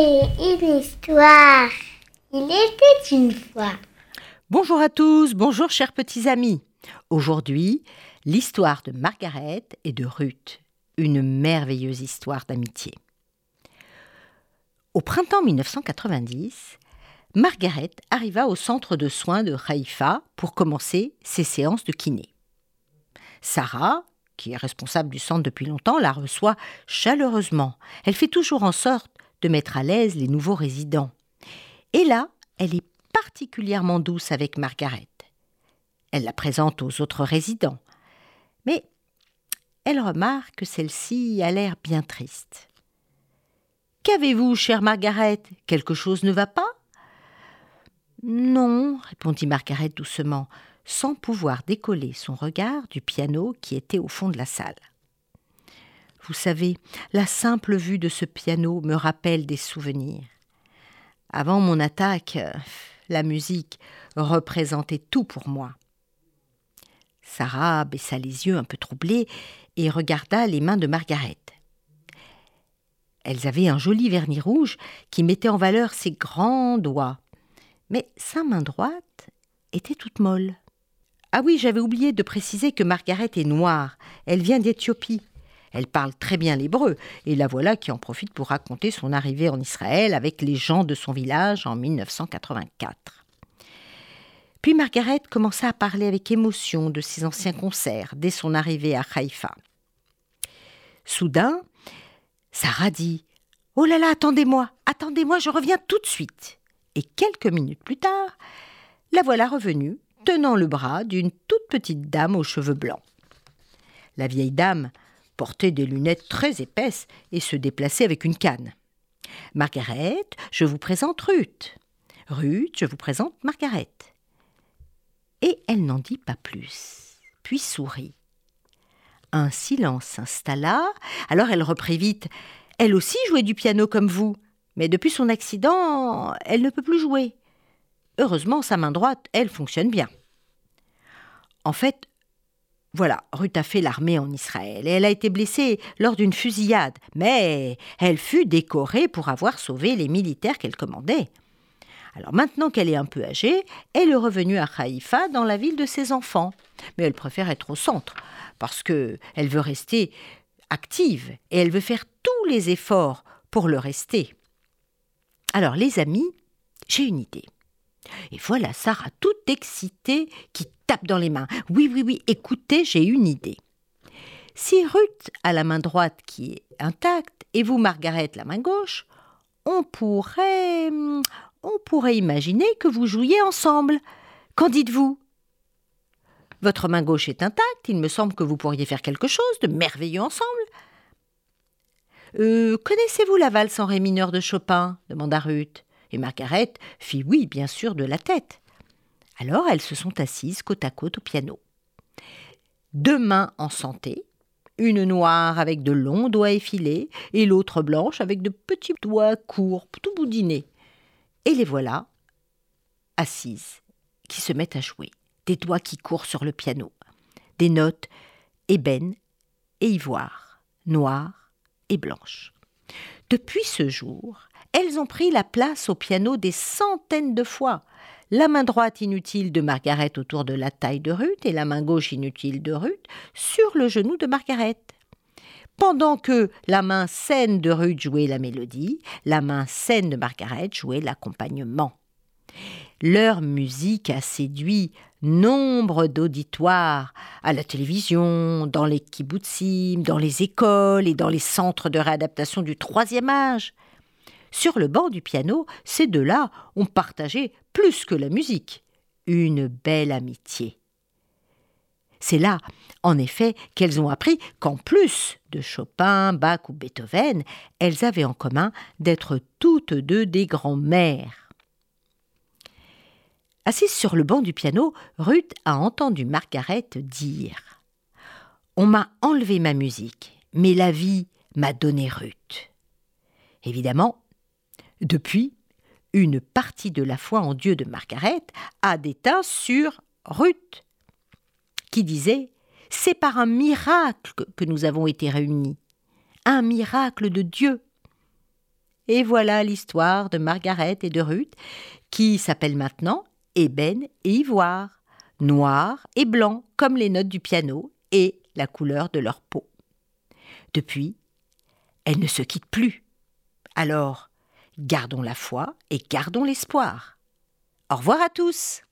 une histoire. Il était une fois. Bonjour à tous, bonjour chers petits amis. Aujourd'hui, l'histoire de Margaret et de Ruth, une merveilleuse histoire d'amitié. Au printemps 1990, Margaret arriva au centre de soins de Haïfa pour commencer ses séances de kiné. Sarah, qui est responsable du centre depuis longtemps, la reçoit chaleureusement. Elle fait toujours en sorte de mettre à l'aise les nouveaux résidents. Et là, elle est particulièrement douce avec Margaret. Elle la présente aux autres résidents. Mais elle remarque que celle-ci a l'air bien triste. Qu'avez-vous, chère Margaret? Quelque chose ne va pas? Non, répondit Margaret doucement, sans pouvoir décoller son regard du piano qui était au fond de la salle. Vous savez, la simple vue de ce piano me rappelle des souvenirs. Avant mon attaque, la musique représentait tout pour moi. Sarah baissa les yeux un peu troublée et regarda les mains de Margaret. Elles avaient un joli vernis rouge qui mettait en valeur ses grands doigts. Mais sa main droite était toute molle. Ah oui, j'avais oublié de préciser que Margaret est noire. Elle vient d'Éthiopie. Elle parle très bien l'hébreu, et la voilà qui en profite pour raconter son arrivée en Israël avec les gens de son village en 1984. Puis Margaret commença à parler avec émotion de ses anciens concerts dès son arrivée à Haïfa. Soudain, Sarah dit Oh là là, attendez-moi, attendez-moi, je reviens tout de suite. Et quelques minutes plus tard, la voilà revenue, tenant le bras d'une toute petite dame aux cheveux blancs. La vieille dame portait des lunettes très épaisses et se déplaçait avec une canne. Margaret, je vous présente Ruth. Ruth, je vous présente Margaret et elle n'en dit pas plus, puis sourit. Un silence s'installa, alors elle reprit vite. Elle aussi jouait du piano comme vous, mais depuis son accident, elle ne peut plus jouer. Heureusement, sa main droite, elle fonctionne bien. En fait, voilà, Ruth a fait l'armée en Israël et elle a été blessée lors d'une fusillade, mais elle fut décorée pour avoir sauvé les militaires qu'elle commandait. Alors maintenant qu'elle est un peu âgée, elle est revenue à Haïfa dans la ville de ses enfants. Mais elle préfère être au centre parce que elle veut rester active et elle veut faire tous les efforts pour le rester. Alors les amis, j'ai une idée. Et voilà Sarah toute excitée qui tape dans les mains. Oui, oui, oui, écoutez, j'ai une idée. Si Ruth a la main droite qui est intacte et vous, Margaret, la main gauche, on pourrait, on pourrait imaginer que vous jouiez ensemble. Qu'en dites-vous? Votre main gauche est intacte, il me semble que vous pourriez faire quelque chose de merveilleux ensemble. Euh, connaissez-vous la valse en ré mineur de Chopin? demanda Ruth. Et Margaret fit oui, bien sûr, de la tête. Alors elles se sont assises côte à côte au piano. Deux mains en santé, une noire avec de longs doigts effilés et l'autre blanche avec de petits doigts courts, tout boudinés. Et les voilà, assises, qui se mettent à jouer, des doigts qui courent sur le piano, des notes ébènes et ivoire, noires et blanches. Depuis ce jour, elles ont pris la place au piano des centaines de fois. La main droite inutile de Margaret autour de la taille de Ruth et la main gauche inutile de Ruth sur le genou de Margaret. Pendant que la main saine de Ruth jouait la mélodie, la main saine de Margaret jouait l'accompagnement. Leur musique a séduit nombre d'auditoires à la télévision, dans les kibbutzim, dans les écoles et dans les centres de réadaptation du troisième âge. Sur le banc du piano, ces deux-là ont partagé plus que la musique, une belle amitié. C'est là, en effet, qu'elles ont appris qu'en plus de Chopin, Bach ou Beethoven, elles avaient en commun d'être toutes deux des grands-mères. Assise sur le banc du piano, Ruth a entendu Margaret dire On m'a enlevé ma musique, mais la vie m'a donné Ruth. Évidemment, depuis, une partie de la foi en Dieu de Margaret a déteint sur Ruth qui disait C'est par un miracle que nous avons été réunis. Un miracle de Dieu. Et voilà l'histoire de Margaret et de Ruth, qui s'appellent maintenant ébène et ivoire, noir et blanc comme les notes du piano et la couleur de leur peau. Depuis, elles ne se quittent plus. Alors, gardons la foi et gardons l'espoir. Au revoir à tous.